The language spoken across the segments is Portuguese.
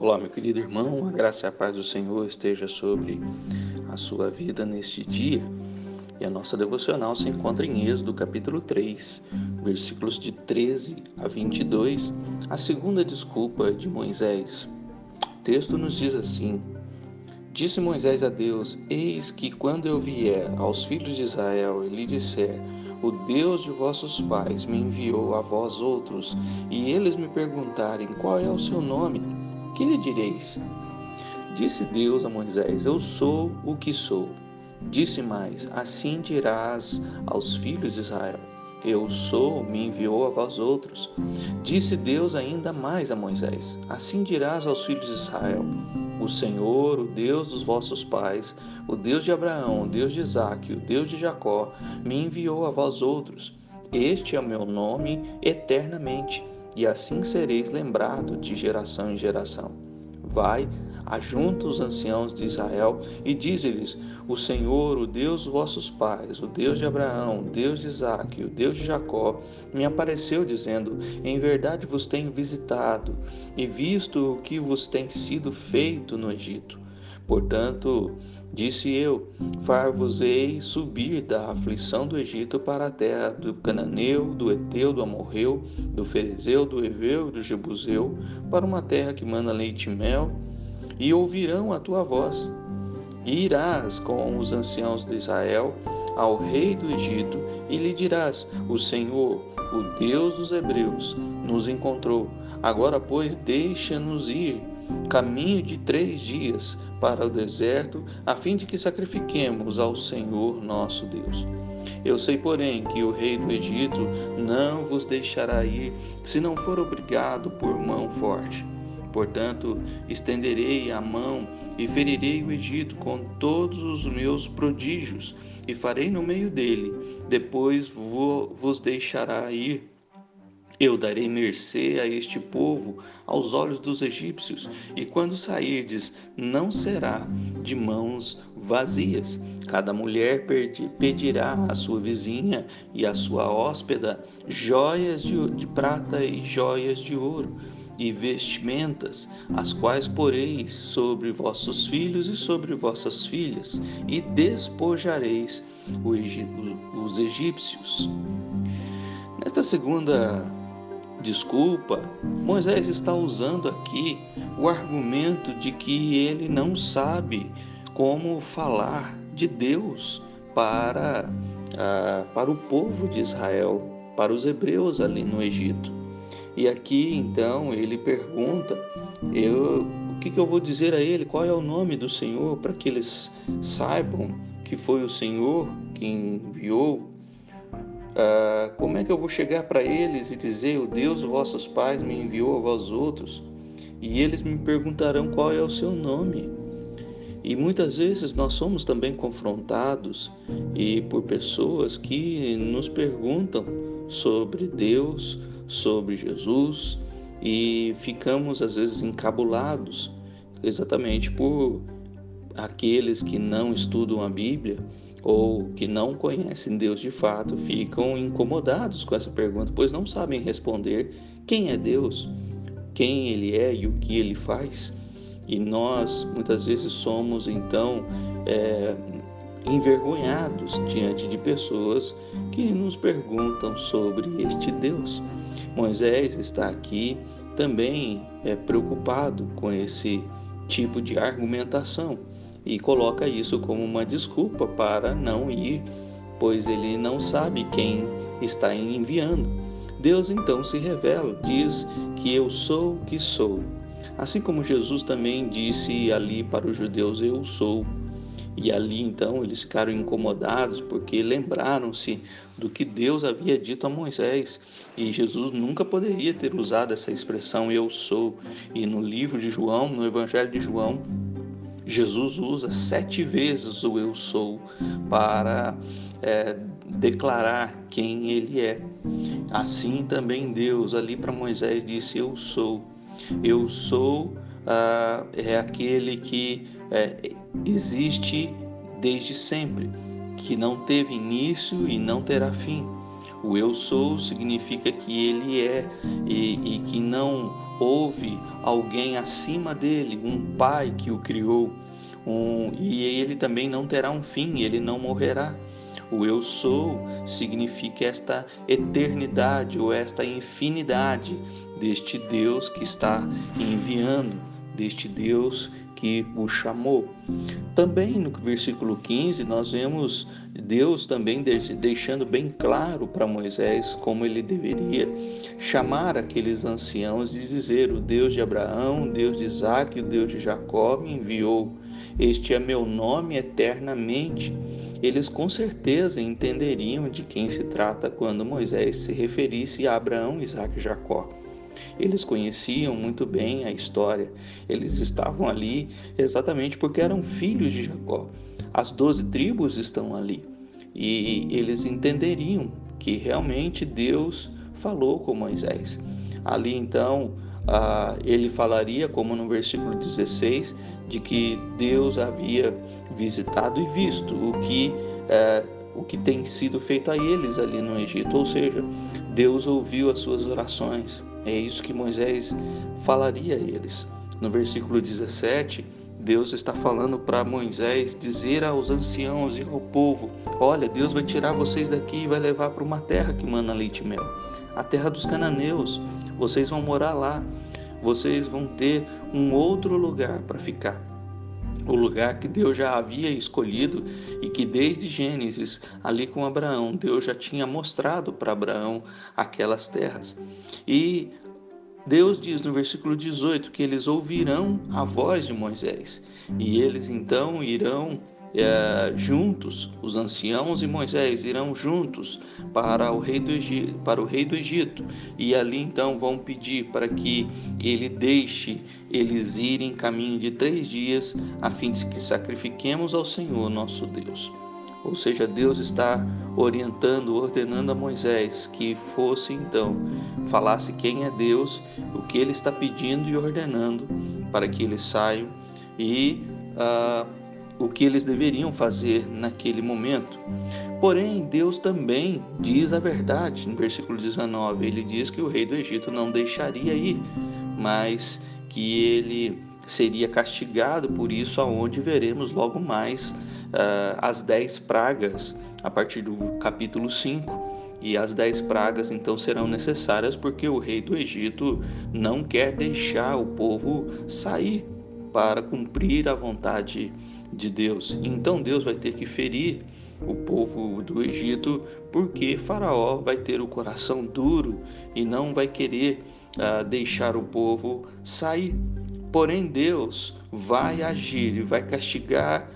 Olá, meu querido irmão, a graça e a paz do Senhor esteja sobre a sua vida neste dia. E a nossa devocional se encontra em Êxodo, capítulo 3, versículos de 13 a 22, a segunda desculpa de Moisés. O texto nos diz assim: Disse Moisés a Deus: Eis que quando eu vier aos filhos de Israel e lhe disser: o Deus de vossos pais me enviou a vós outros, e eles me perguntarem qual é o seu nome, que lhe direis? Disse Deus a Moisés: Eu sou o que sou. Disse mais: Assim dirás aos filhos de Israel: Eu sou, me enviou a vós outros. Disse Deus ainda mais a Moisés: Assim dirás aos filhos de Israel: O Senhor, o Deus dos vossos pais, o Deus de Abraão, o Deus de Isaque, o Deus de Jacó, me enviou a vós outros. Este é o meu nome eternamente e assim sereis lembrado de geração em geração. Vai, ajunta os anciãos de Israel e dize-lhes: O Senhor, o Deus dos vossos pais, o Deus de Abraão, o Deus de Isaque, o Deus de Jacó, me apareceu dizendo: Em verdade vos tenho visitado e visto o que vos tem sido feito no Egito. Portanto, Disse eu: Far-vos-ei subir da aflição do Egito para a terra do Cananeu, do Eteu, do Amorreu, do Ferezeu, do Eveu do Jebuseu, para uma terra que manda leite e mel, e ouvirão a tua voz. E irás com os anciãos de Israel ao rei do Egito, e lhe dirás: O Senhor, o Deus dos Hebreus, nos encontrou. Agora, pois, deixa-nos ir caminho de três dias para o deserto, a fim de que sacrifiquemos ao Senhor nosso Deus. Eu sei, porém, que o rei do Egito não vos deixará ir, se não for obrigado por mão forte. Portanto, estenderei a mão e ferirei o Egito com todos os meus prodígios, e farei no meio dele. Depois vos deixará ir eu darei mercê a este povo aos olhos dos egípcios, e quando sairdes, não será de mãos vazias. Cada mulher pedirá à sua vizinha e à sua hóspeda joias de, de prata e joias de ouro e vestimentas, as quais poreis sobre vossos filhos e sobre vossas filhas, e despojareis os egípcios. Nesta segunda desculpa, Moisés está usando aqui o argumento de que ele não sabe como falar de Deus para, uh, para o povo de Israel, para os hebreus ali no Egito. E aqui então ele pergunta: eu, o que, que eu vou dizer a ele? Qual é o nome do Senhor para que eles saibam que foi o Senhor que enviou ah, como é que eu vou chegar para eles e dizer: O Deus, vossos pais, me enviou a vós outros? E eles me perguntarão qual é o seu nome. E muitas vezes nós somos também confrontados e por pessoas que nos perguntam sobre Deus, sobre Jesus e ficamos às vezes encabulados exatamente por aqueles que não estudam a Bíblia ou que não conhecem Deus de fato ficam incomodados com essa pergunta, pois não sabem responder quem é Deus, quem Ele é e o que Ele faz. E nós muitas vezes somos então é, envergonhados diante de pessoas que nos perguntam sobre este Deus. Moisés está aqui também é, preocupado com esse tipo de argumentação e coloca isso como uma desculpa para não ir, pois ele não sabe quem está enviando. Deus então se revela, diz que eu sou o que sou. Assim como Jesus também disse ali para os judeus: Eu sou. E ali então eles ficaram incomodados porque lembraram-se do que Deus havia dito a Moisés. E Jesus nunca poderia ter usado essa expressão eu sou. E no livro de João, no Evangelho de João, Jesus usa sete vezes o eu sou para é, declarar quem ele é. Assim também Deus, ali para Moisés, disse: Eu sou. Eu sou ah, é aquele que é, existe desde sempre, que não teve início e não terá fim. O eu sou significa que ele é e, e que não houve alguém acima dele, um pai que o criou. Um, e ele também não terá um fim, ele não morrerá. O eu sou significa esta eternidade ou esta infinidade deste Deus que está enviando, deste Deus que o chamou. Também no versículo 15, nós vemos Deus também deixando bem claro para Moisés como ele deveria chamar aqueles anciãos e dizer: O Deus de Abraão, o Deus de Isaac, o Deus de Jacó me enviou. Este é meu nome eternamente. Eles com certeza entenderiam de quem se trata quando Moisés se referisse a Abraão, Isaac e Jacó. Eles conheciam muito bem a história, eles estavam ali exatamente porque eram filhos de Jacó. As doze tribos estão ali e eles entenderiam que realmente Deus falou com Moisés. Ali então, ah, ele falaria, como no versículo 16, de que Deus havia visitado e visto o que, eh, o que tem sido feito a eles ali no Egito, ou seja, Deus ouviu as suas orações, é isso que Moisés falaria a eles. No versículo 17, Deus está falando para Moisés dizer aos anciãos e ao povo: Olha, Deus vai tirar vocês daqui e vai levar para uma terra que manda leite e mel a terra dos cananeus. Vocês vão morar lá. Vocês vão ter um outro lugar para ficar o lugar que Deus já havia escolhido e que desde Gênesis, ali com Abraão, Deus já tinha mostrado para Abraão aquelas terras. E Deus diz no versículo 18 que eles ouvirão a voz de Moisés e eles então irão é, juntos, os anciãos e Moisés irão juntos para o, rei do Egito, para o rei do Egito e ali então vão pedir para que ele deixe eles irem caminho de três dias a fim de que sacrifiquemos ao Senhor nosso Deus. Ou seja, Deus está orientando, ordenando a Moisés que fosse então, falasse quem é Deus, o que ele está pedindo e ordenando para que eles saiam e uh, o que eles deveriam fazer naquele momento. Porém, Deus também diz a verdade no versículo 19. Ele diz que o rei do Egito não deixaria ir, mas que ele seria castigado por isso, aonde veremos logo mais uh, as dez pragas a partir do capítulo 5. E as dez pragas então serão necessárias porque o rei do Egito não quer deixar o povo sair para cumprir a vontade de Deus. Então Deus vai ter que ferir o povo do Egito, porque Faraó vai ter o coração duro e não vai querer uh, deixar o povo sair. Porém, Deus vai agir e vai castigar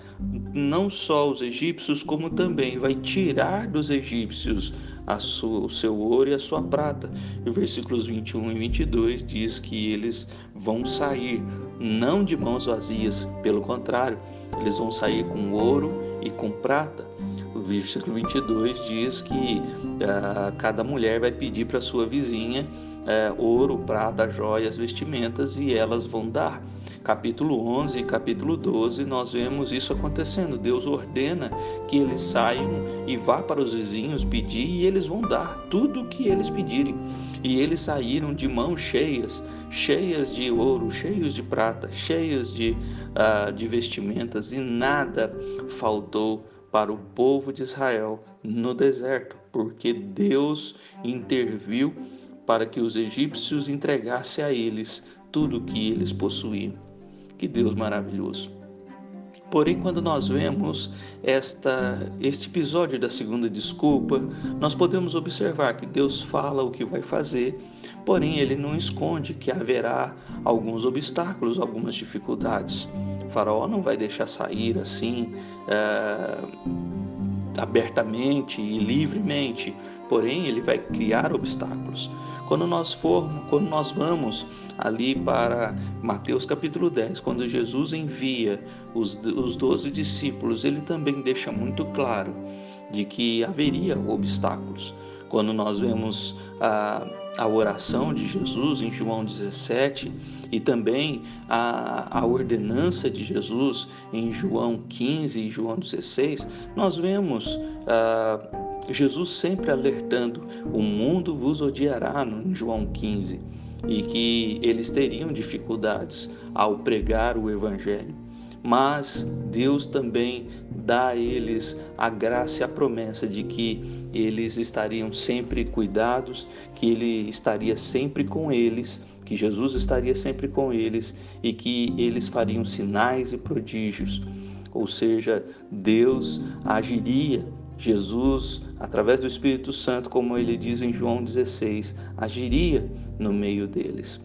não só os egípcios, como também vai tirar dos egípcios sua, o seu ouro e a sua prata. E versículos 21 e 22 diz que eles vão sair não de mãos vazias, pelo contrário, eles vão sair com ouro e com prata. O versículo 22 diz que uh, cada mulher vai pedir para sua vizinha uh, ouro, prata, joias, vestimentas e elas vão dar capítulo 11 e capítulo 12, nós vemos isso acontecendo. Deus ordena que eles saiam e vá para os vizinhos pedir e eles vão dar tudo o que eles pedirem. E eles saíram de mãos cheias, cheias de ouro, cheios de prata, cheias de, uh, de vestimentas, e nada faltou para o povo de Israel no deserto, porque Deus interviu para que os egípcios entregassem a eles tudo o que eles possuíam. Que Deus maravilhoso. Porém, quando nós vemos esta, este episódio da segunda desculpa, nós podemos observar que Deus fala o que vai fazer, porém ele não esconde que haverá alguns obstáculos, algumas dificuldades. O faraó não vai deixar sair assim é, abertamente e livremente, porém ele vai criar obstáculos. Quando nós formos, quando nós vamos ali para Mateus capítulo 10, quando Jesus envia os, os 12 discípulos, ele também deixa muito claro de que haveria obstáculos. Quando nós vemos a, a oração de Jesus em João 17 e também a, a ordenança de Jesus em João 15 e João 16, nós vemos ah, Jesus sempre alertando: o mundo vos odiará, em João 15, e que eles teriam dificuldades ao pregar o Evangelho. Mas Deus também dá a eles a graça e a promessa de que eles estariam sempre cuidados, que Ele estaria sempre com eles, que Jesus estaria sempre com eles e que eles fariam sinais e prodígios. Ou seja, Deus agiria Jesus, através do Espírito Santo, como ele diz em João 16, agiria no meio deles.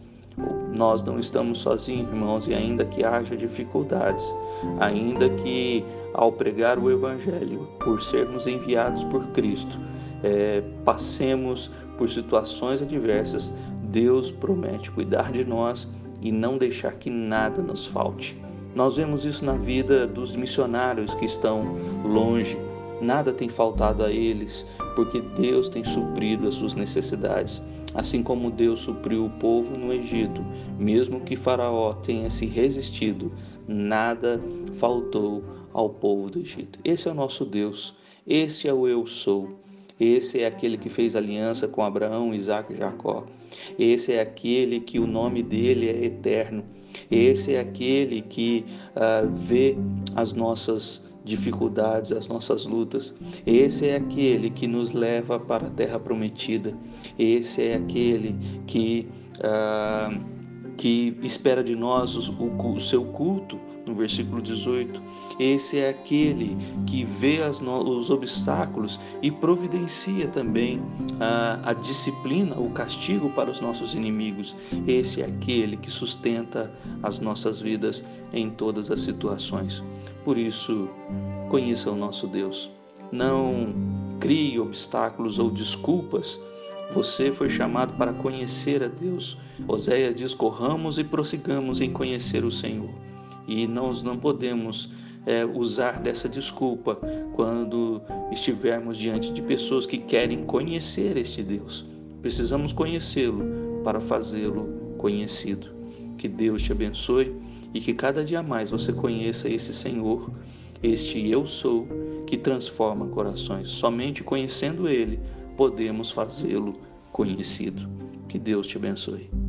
Nós não estamos sozinhos, irmãos, e ainda que haja dificuldades, ainda que ao pregar o Evangelho, por sermos enviados por Cristo, é, passemos por situações adversas, Deus promete cuidar de nós e não deixar que nada nos falte. Nós vemos isso na vida dos missionários que estão longe, Nada tem faltado a eles, porque Deus tem suprido as suas necessidades, assim como Deus supriu o povo no Egito, mesmo que Faraó tenha se resistido, nada faltou ao povo do Egito. Esse é o nosso Deus, esse é o eu sou. Esse é aquele que fez aliança com Abraão, Isaac e Jacó. Esse é aquele que o nome dele é eterno. Esse é aquele que uh, vê as nossas dificuldades, as nossas lutas. Esse é aquele que nos leva para a terra prometida. Esse é aquele que, ah, que espera de nós o, o, o seu culto, no versículo 18. Esse é aquele que vê as, os obstáculos e providencia também a, a disciplina, o castigo para os nossos inimigos. Esse é aquele que sustenta as nossas vidas em todas as situações. Por isso, conheça o nosso Deus. Não crie obstáculos ou desculpas. Você foi chamado para conhecer a Deus. Oséias diz: corramos e prossigamos em conhecer o Senhor. E nós não podemos é, usar dessa desculpa quando estivermos diante de pessoas que querem conhecer este Deus. Precisamos conhecê-lo para fazê-lo conhecido. Que Deus te abençoe e que cada dia mais você conheça esse Senhor, este Eu Sou, que transforma corações. Somente conhecendo Ele podemos fazê-lo conhecido. Que Deus te abençoe.